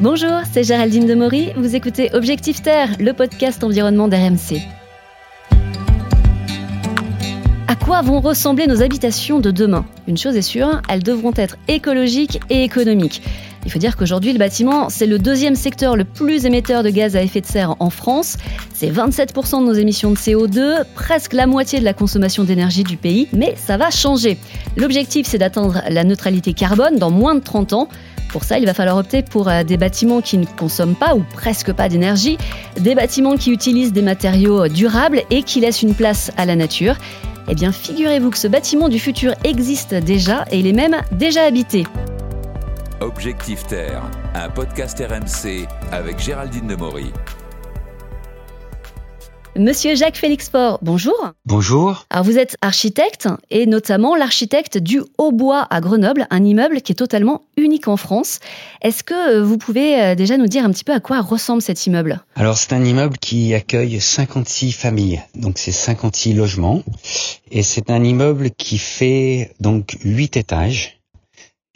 Bonjour, c'est Géraldine Demory. Vous écoutez Objectif Terre, le podcast environnement d'RMC. À quoi vont ressembler nos habitations de demain? Une chose est sûre, elles devront être écologiques et économiques. Il faut dire qu'aujourd'hui, le bâtiment, c'est le deuxième secteur le plus émetteur de gaz à effet de serre en France. C'est 27% de nos émissions de CO2, presque la moitié de la consommation d'énergie du pays, mais ça va changer. L'objectif, c'est d'atteindre la neutralité carbone dans moins de 30 ans. Pour ça, il va falloir opter pour euh, des bâtiments qui ne consomment pas ou presque pas d'énergie, des bâtiments qui utilisent des matériaux durables et qui laissent une place à la nature. Eh bien, figurez-vous que ce bâtiment du futur existe déjà et il est même déjà habité. Objectif Terre, un podcast RMC avec Géraldine Demory. Monsieur Jacques Félix Fort, bonjour. Bonjour. Alors vous êtes architecte et notamment l'architecte du Haut-Bois à Grenoble, un immeuble qui est totalement unique en France. Est-ce que vous pouvez euh, déjà nous dire un petit peu à quoi ressemble cet immeuble? Alors c'est un immeuble qui accueille 56 familles, donc c'est 56 logements et c'est un immeuble qui fait donc 8 étages.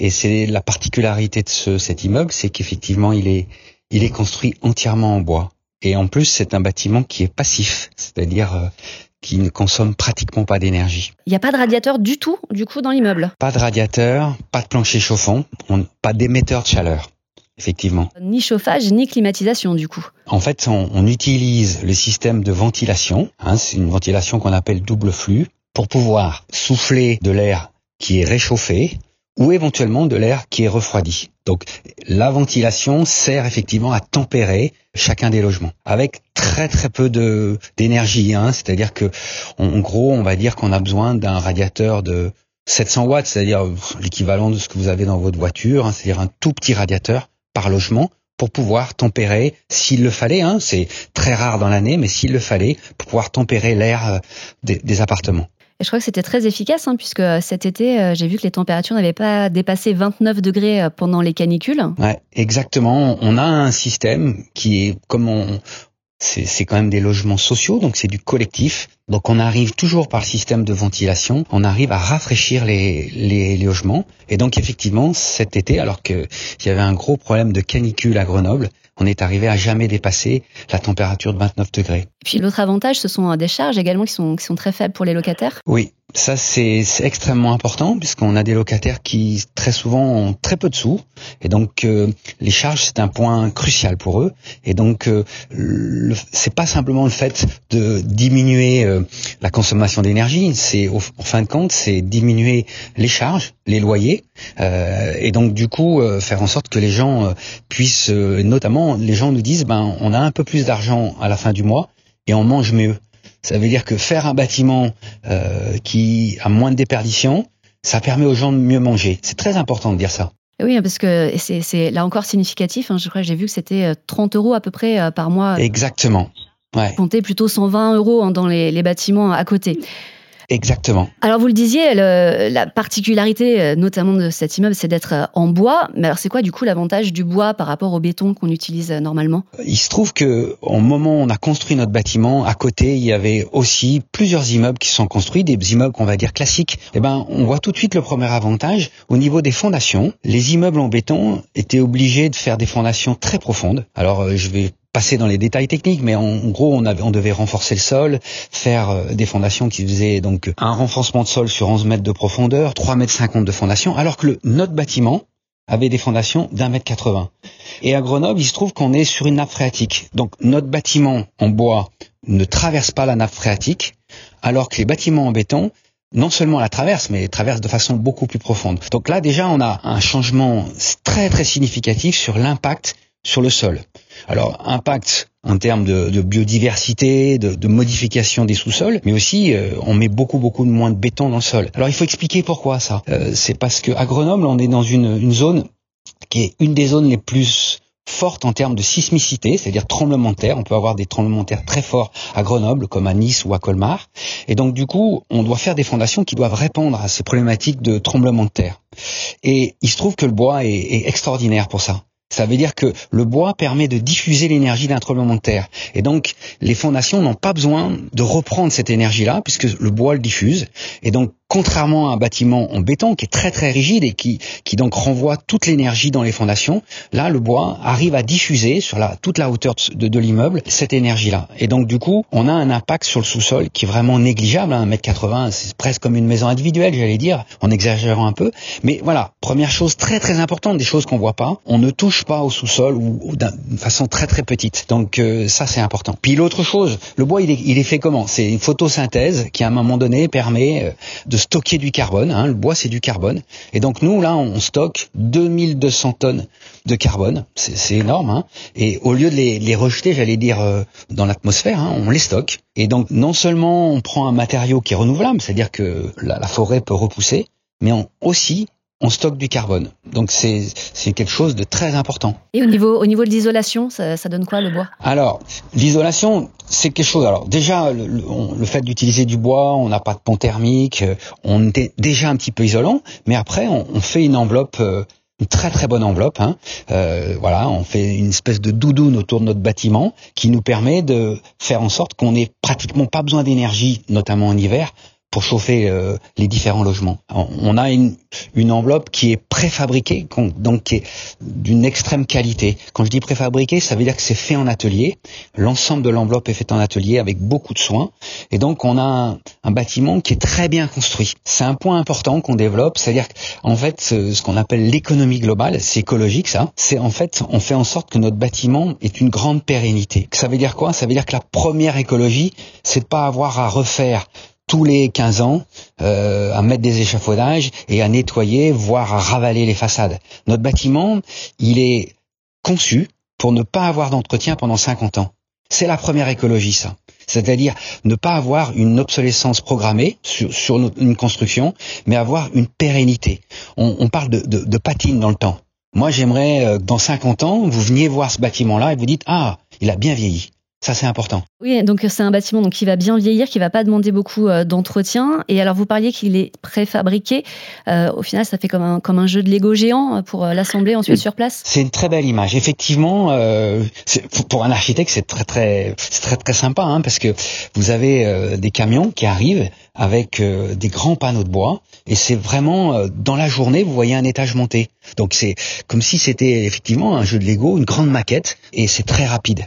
Et c'est la particularité de ce, cet immeuble, c'est qu'effectivement il est il est construit entièrement en bois. Et en plus, c'est un bâtiment qui est passif, c'est-à-dire euh, qui ne consomme pratiquement pas d'énergie. Il n'y a pas de radiateur du tout, du coup, dans l'immeuble? Pas de radiateur, pas de plancher chauffant, on, pas d'émetteur de chaleur. Effectivement. Ni chauffage, ni climatisation, du coup. En fait, on, on utilise le système de ventilation. Hein, c'est une ventilation qu'on appelle double flux pour pouvoir souffler de l'air qui est réchauffé ou éventuellement de l'air qui est refroidi. Donc la ventilation sert effectivement à tempérer chacun des logements avec très très peu d'énergie. Hein. C'est-à-dire que en gros, on va dire qu'on a besoin d'un radiateur de 700 watts, c'est-à-dire l'équivalent de ce que vous avez dans votre voiture, hein, c'est-à-dire un tout petit radiateur par logement pour pouvoir tempérer, s'il le fallait, hein, c'est très rare dans l'année, mais s'il le fallait, pour pouvoir tempérer l'air euh, des appartements. Et je crois que c'était très efficace, hein, puisque cet été, euh, j'ai vu que les températures n'avaient pas dépassé 29 degrés euh, pendant les canicules. Ouais, exactement. On a un système qui est, comme on, c'est quand même des logements sociaux, donc c'est du collectif. Donc on arrive toujours par le système de ventilation, on arrive à rafraîchir les, les, les logements. Et donc effectivement, cet été, alors qu'il y avait un gros problème de canicule à Grenoble, on est arrivé à jamais dépasser la température de 29 degrés. Et puis l'autre avantage, ce sont des charges également qui sont, qui sont très faibles pour les locataires. Oui, ça c'est extrêmement important puisqu'on a des locataires qui très souvent ont très peu de sous et donc euh, les charges c'est un point crucial pour eux et donc euh, c'est pas simplement le fait de diminuer euh, la consommation d'énergie, c'est en fin de compte c'est diminuer les charges, les loyers euh, et donc du coup euh, faire en sorte que les gens euh, puissent notamment les gens nous disent ben on a un peu plus d'argent à la fin du mois et on mange mieux. Ça veut dire que faire un bâtiment euh, qui a moins de déperdition, ça permet aux gens de mieux manger. C'est très important de dire ça. Oui, parce que c'est là encore significatif. Hein. Je crois que j'ai vu que c'était 30 euros à peu près par mois. Exactement. Ouais. Comptez plutôt 120 euros hein, dans les, les bâtiments à côté. Exactement. Alors vous le disiez, le, la particularité euh, notamment de cet immeuble, c'est d'être euh, en bois. Mais alors c'est quoi du coup l'avantage du bois par rapport au béton qu'on utilise euh, normalement? Il se trouve que au moment où on a construit notre bâtiment, à côté il y avait aussi plusieurs immeubles qui sont construits, des immeubles qu'on va dire classiques. Eh ben on voit tout de suite le premier avantage au niveau des fondations. Les immeubles en béton étaient obligés de faire des fondations très profondes. Alors je vais passer dans les détails techniques, mais en, gros, on, avait, on devait renforcer le sol, faire euh, des fondations qui faisaient donc un renforcement de sol sur 11 mètres de profondeur, 3 mètres 50 de fondation, alors que le, notre bâtiment avait des fondations d'un mètre 80. Et à Grenoble, il se trouve qu'on est sur une nappe phréatique. Donc notre bâtiment en bois ne traverse pas la nappe phréatique, alors que les bâtiments en béton non seulement la traversent, mais traversent de façon beaucoup plus profonde. Donc là, déjà, on a un changement très très significatif sur l'impact sur le sol. Alors, impact en termes de, de biodiversité, de, de, modification des sous-sols, mais aussi euh, on met beaucoup beaucoup moins de béton dans le sol. Alors il faut expliquer pourquoi ça. Euh, c'est parce que à Grenoble, on est dans une, une zone qui est une des zones les plus fortes en termes de sismicité, c'est-à-dire tremblement de terre. On peut avoir des tremblements de terre très forts à Grenoble, comme à Nice ou à Colmar. Et donc, du coup, on doit faire des fondations qui doivent répondre à ces problématiques de tremblement de terre. Et il se trouve que le bois est, est extraordinaire pour ça. Ça veut dire que le bois permet de diffuser l'énergie d'un tremblement de terre. Et donc, les fondations n'ont pas besoin de reprendre cette énergie-là, puisque le bois le diffuse. Et donc, contrairement à un bâtiment en béton qui est très très rigide et qui, qui donc renvoie toute l'énergie dans les fondations, là le bois arrive à diffuser sur la, toute la hauteur de, de l'immeuble cette énergie-là. Et donc du coup, on a un impact sur le sous-sol qui est vraiment négligeable. Hein, 1m80, c'est presque comme une maison individuelle, j'allais dire, en exagérant un peu. Mais voilà, première chose très très importante, des choses qu'on voit pas, on ne touche pas au sous-sol ou, d'une façon très très petite. Donc euh, ça c'est important. Puis l'autre chose, le bois il est, il est fait comment? C'est une photosynthèse qui à un moment donné permet euh, de stocker du carbone. Hein. Le bois, c'est du carbone. Et donc nous, là, on stocke 2200 tonnes de carbone. C'est énorme. Hein. Et au lieu de les, rejeter, j'allais dire, euh, dans l'atmosphère, hein, on les stocke. Et donc non seulement on prend un matériau qui est renouvelable, c'est-à-dire que la, forêt peut repousser, mais on, aussi on stocke du carbone. Donc c'est quelque chose de très important. Et au niveau au niveau de l'isolation, ça, donne quoi le bois? Alors l'isolation, c'est quelque chose. Alors déjà le, le, fait d'utiliser du bois, on n'a pas de pont thermique, euh, on est déjà un petit peu isolant, mais après on, on fait une enveloppe. Euh, une très très bonne enveloppe. Hein. Euh, voilà, on fait une espèce de doudoune autour de notre bâtiment qui nous permet de faire en sorte qu'on n'ait pratiquement pas besoin d'énergie, notamment en hiver, pour chauffer euh, les différents logements. On a une, une enveloppe qui est préfabriquée, donc qui est d'une extrême qualité. Quand je dis préfabriquée, ça veut dire que c'est fait en atelier. L'ensemble de l'enveloppe est fait en atelier avec beaucoup de soins. Et donc on a un, un bâtiment qui est très bien construit. C'est un point important qu'on développe, c'est-à-dire qu'en fait ce, ce qu'on appelle l'économie globale, c'est écologique ça, c'est en fait on fait en sorte que notre bâtiment ait une grande pérennité. Ça veut dire quoi? Ça veut dire que la première écologie, c'est de pas avoir à refaire tous les 15 ans euh, à mettre des échafaudages et à nettoyer, voire à ravaler les façades. Notre bâtiment, il est conçu pour ne pas avoir d'entretien pendant 50 ans. C'est la première écologie, ça. C'est-à-dire ne pas avoir une obsolescence programmée sur, une construction, mais avoir une pérennité. On, parle de, de, patine dans le temps. Moi, j'aimerais euh, dans 50 ans, vous veniez voir ce bâtiment-là et vous dites, ah, il a bien vieilli. Ça, c'est important. Oui, donc c'est un bâtiment donc, qui va bien vieillir, qui va pas demander beaucoup euh, d'entretien. Et alors, vous parliez qu'il est préfabriqué. Euh, au final, ça fait comme un, comme un jeu de Lego géant pour euh, l'assembler ensuite sur place. C'est une très belle image. Effectivement, euh, pour un architecte, c'est très très c'est très très sympa hein, parce que vous avez des camions qui arrivent avec des grands panneaux de bois et c'est vraiment dans la journée, vous voyez un étage monté. Donc c'est comme si c'était effectivement un jeu de Lego, une grande maquette et c'est très rapide.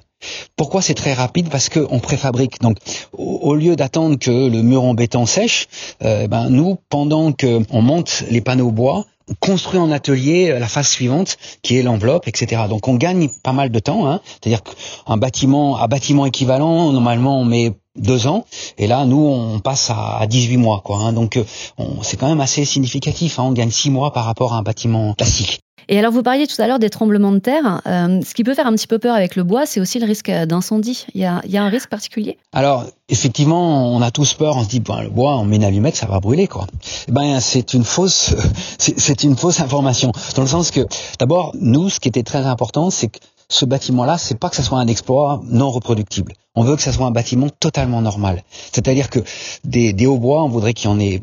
Pourquoi c'est très rapide Parce qu'on préfabrique. Donc, au, lieu d'attendre que le mur en béton sèche, euh, ben nous, pendant qu'on monte les panneaux bois, on construit en atelier la phase suivante, qui est l'enveloppe, etc. Donc, on gagne pas mal de temps. Hein. C'est-à-dire qu'un bâtiment, un bâtiment équivalent, normalement, on met deux ans, et là, nous, on passe à 18 mois. Quoi, hein. Donc, c'est quand même assez significatif. Hein. On gagne six mois par rapport à un bâtiment classique. Et alors, vous parliez tout à l'heure des tremblements de terre. Euh, ce qui peut faire un petit peu peur avec le bois, c'est aussi le risque d'incendie. Il y a, un risque particulier? Alors, effectivement, on a tous peur. On se dit, le bois, on met une allumette, ça va brûler, quoi. Eh ben, c'est une fausse, c'est une fausse information. Dans le sens que, d'abord, nous, ce qui était très important, c'est que ce bâtiment-là, c'est pas que ce soit un exploit non reproductible. On veut que ce soit un bâtiment totalement normal. C'est-à-dire que des, des hauts bois, on voudrait qu'il y en ait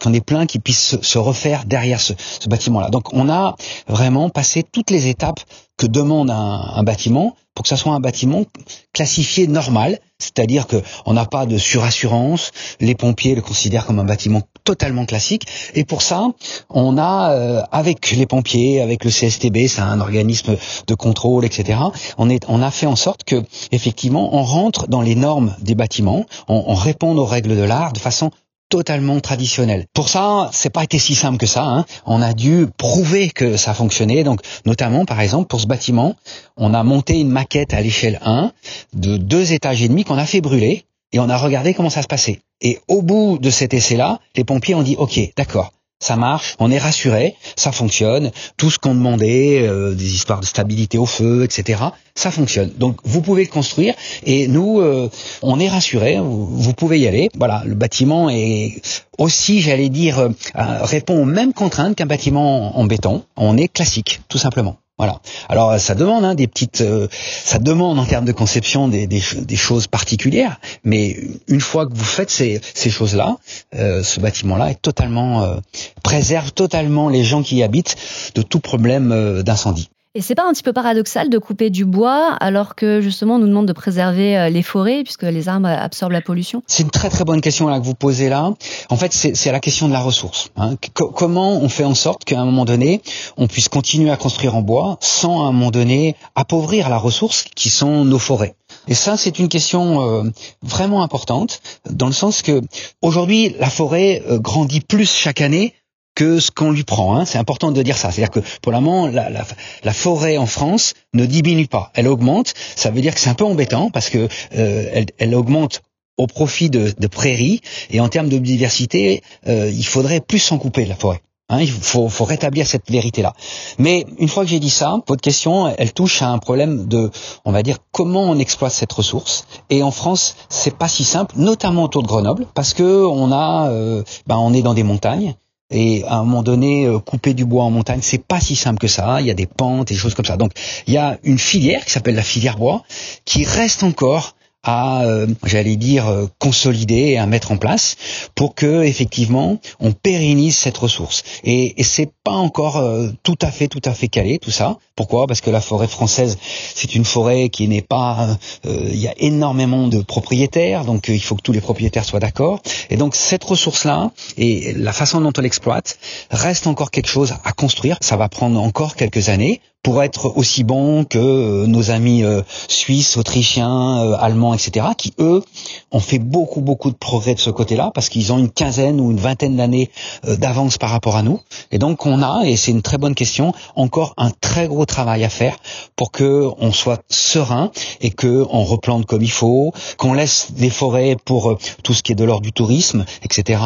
qu'on ait plein qui puissent se, refaire derrière ce, bâtiment-là. Donc on a vraiment passé toutes les étapes que demande un, bâtiment pour que ça soit un bâtiment classifié normal, c'est-à-dire que on n'a pas de surassurance, les pompiers le considèrent comme un bâtiment totalement classique, et pour ça, on a euh, avec les pompiers, avec le CSTB, c'est un organisme de contrôle, etc. On est, on a fait en sorte que effectivement, on rentre dans les normes des bâtiments, on, on répond aux règles de l'art de façon totalement traditionnel. Pour ça, c'est pas été si simple que ça. Hein. On a dû prouver que ça fonctionnait. Donc, notamment, par exemple, pour ce bâtiment, on a monté une maquette à l'échelle 1 de deux étages et demi qu'on a fait brûler et on a regardé comment ça se passait. Et au bout de cet essai-là, les pompiers ont dit, OK, d'accord, ça marche, on est rassuré, ça fonctionne, tout ce qu'on demandait, euh, des histoires de stabilité au feu, etc., ça fonctionne. Donc vous pouvez le construire et nous, euh, on est rassuré, vous, pouvez y aller. Voilà, le bâtiment est aussi, j'allais dire, euh, répond aux mêmes contraintes qu'un bâtiment en béton. On est classique, tout simplement. Voilà. Alors ça demande hein, des petites, euh, ça demande en termes de conception des, choses particulières, mais une fois que vous faites ces, ces choses-là, euh, ce bâtiment-là est totalement euh, préserve totalement les gens qui y habitent de tout problème d'incendie. Et c'est pas un petit peu paradoxal de couper du bois alors que justement on nous demande de préserver euh, les forêts puisque les arbres absorbent la pollution? C'est une très très bonne question là que vous posez là. En fait, c'est la question de la ressource. Hein. comment on fait en sorte qu'à un moment donné, on puisse continuer à construire en bois sans à un moment donné appauvrir la ressource qui sont nos forêts? Et ça, c'est une question euh, vraiment importante, dans le sens que aujourd'hui, la forêt euh, grandit plus chaque année que ce qu'on lui prend. Hein. C'est important de dire ça. C'est-à-dire que pour la, la, la, forêt en France ne diminue pas, elle augmente. Ça veut dire que c'est un peu embêtant parce que euh, elle, elle, augmente au profit de, de, prairies et en termes de biodiversité, euh, il faudrait plus s'en couper la forêt. Hein, il faut, faut, rétablir cette vérité-là. Mais une fois que j'ai dit ça, votre question, elle touche à un problème de, on va dire, comment on exploite cette ressource. Et en France, c'est pas si simple, notamment autour de Grenoble, parce que on a, euh, ben, on est dans des montagnes. Et à un moment donné, euh, couper du bois en montagne, c'est pas si simple que ça. Il y a des pentes et des choses comme ça. Donc, il y a une filière qui s'appelle la filière bois, qui reste encore à, euh, j'allais dire, euh, consolider et à mettre en place pour que effectivement on pérennise cette ressource. Et, et c'est pas encore euh, tout à fait, tout à fait calé tout ça. Pourquoi? Parce que la forêt française, c'est une forêt qui n'est pas. Il y a énormément de propriétaires, donc il faut que tous les propriétaires soient d'accord. Et donc cette ressource-là et la façon dont on l'exploite reste encore quelque chose à construire. Ça va prendre encore quelques années pour être aussi bon que euh, nos amis euh, suisses, autrichiens, euh, allemands, etc., qui eux ont fait beaucoup beaucoup de progrès de ce côté-là parce qu'ils ont une quinzaine ou une vingtaine d'années d'avance par rapport à nous. Et donc on a, et c'est une très bonne question, encore un très gros travail à faire pour que on soit serein et que on replante comme il faut, qu'on laisse des forêts pour tout ce qui est de l'ordre du tourisme, etc.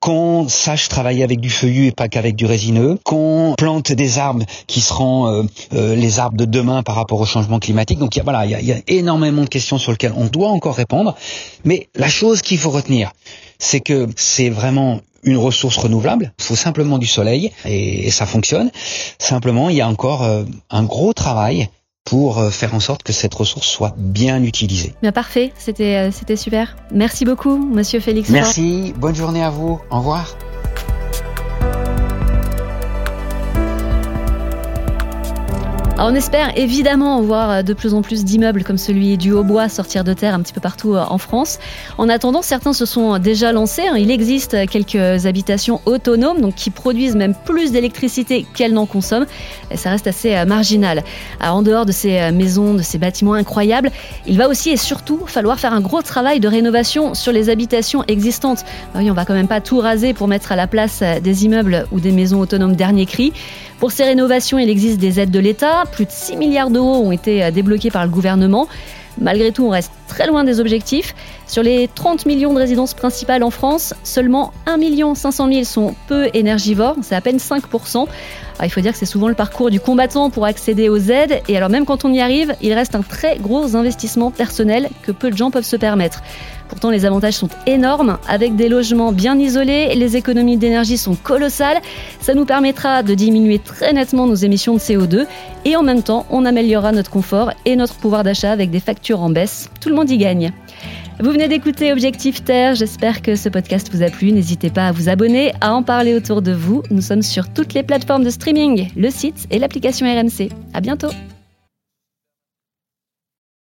Qu'on sache travailler avec du feuillu et pas qu'avec du résineux, qu'on plante des arbres qui seront euh, les arbres de demain par rapport au changement climatique. Donc il y a, voilà, il y a, énormément de questions sur lesquelles on doit encore répondre. Mais la chose qu'il faut retenir, c'est que c'est vraiment une ressource renouvelable. Il faut simplement du soleil et, ça fonctionne. Simplement, il y a encore euh, un gros travail pour euh, faire en sorte que cette ressource soit bien utilisée. Bien parfait, c'était c'était super. Merci beaucoup, Monsieur Félix. Merci. Bonne journée à vous. Au revoir. On espère évidemment voir de plus en plus d'immeubles comme celui du Haut-Bois sortir de terre un petit peu partout euh, en France. En attendant, certains se sont déjà lancés. Hein. Il existe quelques habitations autonomes donc qui produisent même plus d'électricité qu'elles n'en consomment. Ça reste assez euh, marginal. en dehors de ces euh, maisons, de ces bâtiments incroyables, il va aussi et surtout falloir faire un gros travail de rénovation sur les habitations existantes. Bah oui, on va quand même pas tout raser pour mettre à la place des immeubles ou des maisons autonomes dernier cri. Pour ces rénovations, il existe des aides de l'État. Plus de 6 milliards d'euros ont été euh, débloqués par le gouvernement. Malgré tout, on reste très loin des objectifs. Sur les 30 millions de résidences principales en France, seulement 1 500 000 sont peu énergivores, c'est à peine 5%. Il faut dire que c'est souvent le parcours du combattant pour accéder aux aides, et alors même quand on y arrive, il reste un très gros investissement personnel que peu de gens peuvent se permettre. Pourtant, les avantages sont énormes. Avec des logements bien isolés, les économies d'énergie sont colossales. Ça nous permettra de diminuer très nettement nos émissions de CO2 et en même temps, on améliorera notre confort et notre pouvoir d'achat avec des factures en baisse. Tout le monde y gagne. Vous venez d'écouter Objectif Terre, j'espère que ce podcast vous a plu. N'hésitez pas à vous abonner, à en parler autour de vous. Nous sommes sur toutes les plateformes de streaming, le site et l'application RMC. À bientôt!